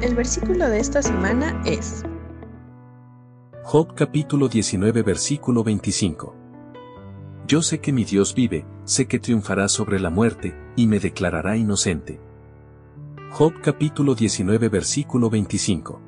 El versículo de esta semana es Job capítulo 19 versículo 25. Yo sé que mi Dios vive, sé que triunfará sobre la muerte, y me declarará inocente. Job capítulo 19 versículo 25.